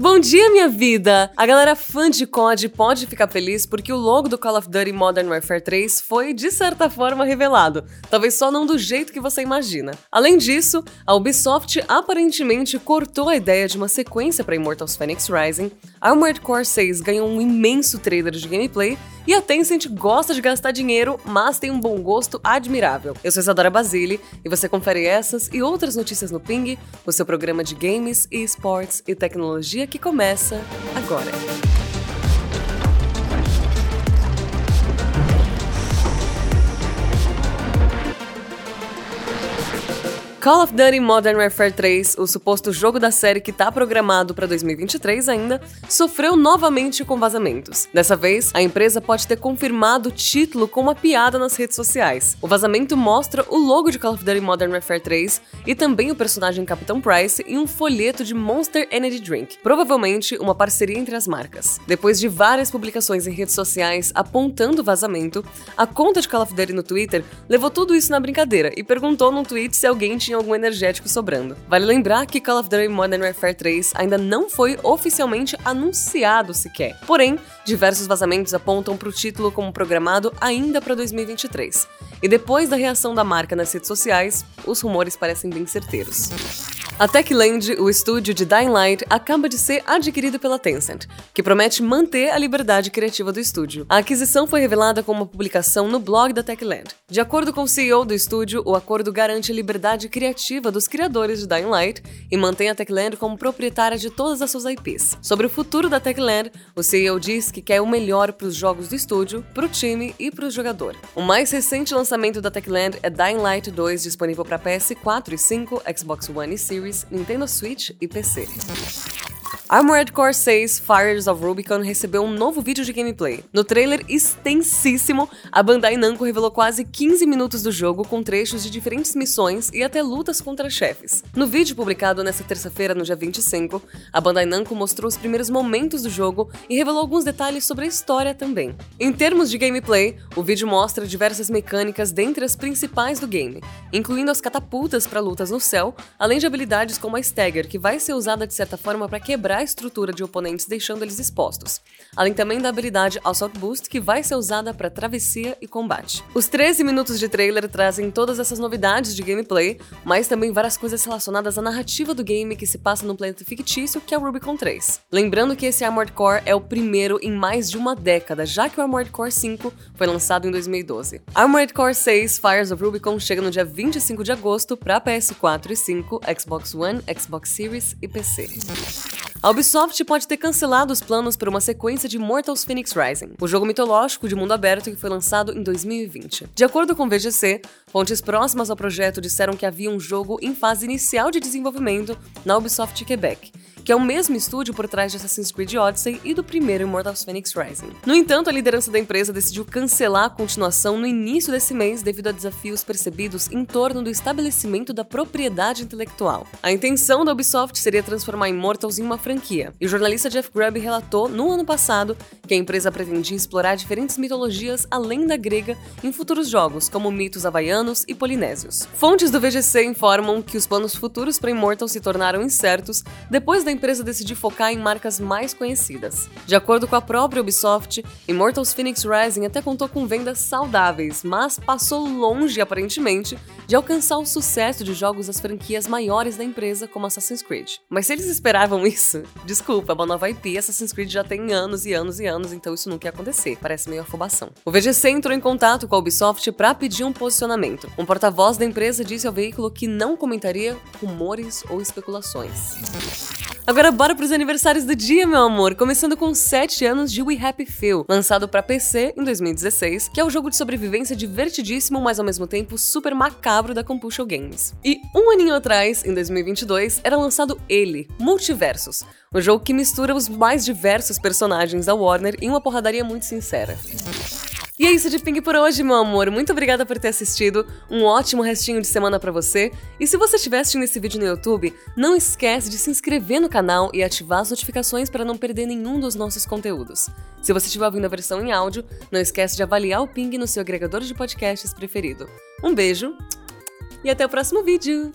Bom dia, minha vida! A galera fã de COD pode ficar feliz porque o logo do Call of Duty Modern Warfare 3 foi, de certa forma, revelado. Talvez só não do jeito que você imagina. Além disso, a Ubisoft aparentemente cortou a ideia de uma sequência para Immortals Phoenix Rising, Armored Core 6 ganhou um imenso trailer de gameplay e a Tencent gosta de gastar dinheiro, mas tem um bom gosto admirável. Eu sou Isadora Basile e você confere essas e outras notícias no Ping, o seu programa de games, esportes e tecnologia que começa agora. Call of Duty Modern Warfare 3, o suposto jogo da série que está programado para 2023 ainda, sofreu novamente com vazamentos. Dessa vez, a empresa pode ter confirmado o título com uma piada nas redes sociais. O vazamento mostra o logo de Call of Duty Modern Warfare 3 e também o personagem Capitão Price em um folheto de Monster Energy Drink, provavelmente uma parceria entre as marcas. Depois de várias publicações em redes sociais apontando o vazamento, a conta de Call of Duty no Twitter levou tudo isso na brincadeira e perguntou num tweet se alguém tinha tinha algum energético sobrando. Vale lembrar que Call of Duty Modern Warfare 3 ainda não foi oficialmente anunciado sequer. Porém, diversos vazamentos apontam para o título como programado ainda para 2023. E depois da reação da marca nas redes sociais, os rumores parecem bem certeiros. A Techland, o estúdio de Dying Light, acaba de ser adquirido pela Tencent, que promete manter a liberdade criativa do estúdio. A aquisição foi revelada com uma publicação no blog da Techland. De acordo com o CEO do estúdio, o acordo garante a liberdade criativa dos criadores de Dying Light e mantém a Techland como proprietária de todas as suas IPs. Sobre o futuro da Techland, o CEO diz que quer o melhor para os jogos do estúdio, para o time e para o jogador. O mais recente lançamento da Techland é Dying Light 2, disponível para PS4 e 5, Xbox One e Series Series, Nintendo Switch e PC. Armored Core 6 Fires of Rubicon recebeu um novo vídeo de gameplay. No trailer extensíssimo, a Bandai Namco revelou quase 15 minutos do jogo com trechos de diferentes missões e até lutas contra chefes. No vídeo publicado nesta terça-feira, no dia 25, a Bandai Namco mostrou os primeiros momentos do jogo e revelou alguns detalhes sobre a história também. Em termos de gameplay, o vídeo mostra diversas mecânicas dentre as principais do game, incluindo as catapultas para lutas no céu, além de habilidades como a Stagger, que vai ser usada de certa forma para quebrar a estrutura de oponentes deixando eles expostos, além também da habilidade Assault Boost que vai ser usada para travessia e combate. Os 13 minutos de trailer trazem todas essas novidades de gameplay, mas também várias coisas relacionadas à narrativa do game que se passa no planeta fictício que é o Rubicon 3. Lembrando que esse Armored Core é o primeiro em mais de uma década, já que o Armored Core 5 foi lançado em 2012. Armored Core 6 Fires of Rubicon chega no dia 25 de agosto para PS4 e 5, Xbox One, Xbox Series e PC. A Ubisoft pode ter cancelado os planos para uma sequência de Mortals Phoenix Rising, o jogo mitológico de mundo aberto que foi lançado em 2020. De acordo com o VGC, fontes próximas ao projeto disseram que havia um jogo em fase inicial de desenvolvimento na Ubisoft Quebec, que é o mesmo estúdio por trás de Assassin's Creed Odyssey e do primeiro Immortals Phoenix Rising. No entanto, a liderança da empresa decidiu cancelar a continuação no início desse mês devido a desafios percebidos em torno do estabelecimento da propriedade intelectual. A intenção da Ubisoft seria transformar Immortals em uma franquia, e o jornalista Jeff Grubb relatou no ano passado que a empresa pretendia explorar diferentes mitologias além da grega em futuros jogos, como mitos havaianos e polinésios. Fontes do VGC informam que os planos futuros para Immortals se tornaram incertos depois da empresa decidiu focar em marcas mais conhecidas. De acordo com a própria Ubisoft, Immortals Phoenix Rising até contou com vendas saudáveis, mas passou longe, aparentemente, de alcançar o sucesso de jogos das franquias maiores da empresa, como Assassin's Creed. Mas se eles esperavam isso, desculpa, é uma nova IP, Assassin's Creed já tem anos e anos e anos, então isso nunca ia acontecer, parece meio afobação. O VGC entrou em contato com a Ubisoft para pedir um posicionamento. Um porta-voz da empresa disse ao veículo que não comentaria rumores ou especulações. Agora bora pros aniversários do dia, meu amor. Começando com 7 anos de We Happy Few, lançado para PC em 2016, que é o jogo de sobrevivência divertidíssimo, mas ao mesmo tempo super macabro da Compulsion Games. E um aninho atrás, em 2022, era lançado ele, Multiversos, um jogo que mistura os mais diversos personagens da Warner em uma porradaria muito sincera. E é isso de Ping por hoje, meu amor. Muito obrigada por ter assistido. Um ótimo restinho de semana para você. E se você estiver assistindo esse vídeo no YouTube, não esquece de se inscrever no canal e ativar as notificações para não perder nenhum dos nossos conteúdos. Se você estiver ouvindo a versão em áudio, não esquece de avaliar o Ping no seu agregador de podcasts preferido. Um beijo e até o próximo vídeo.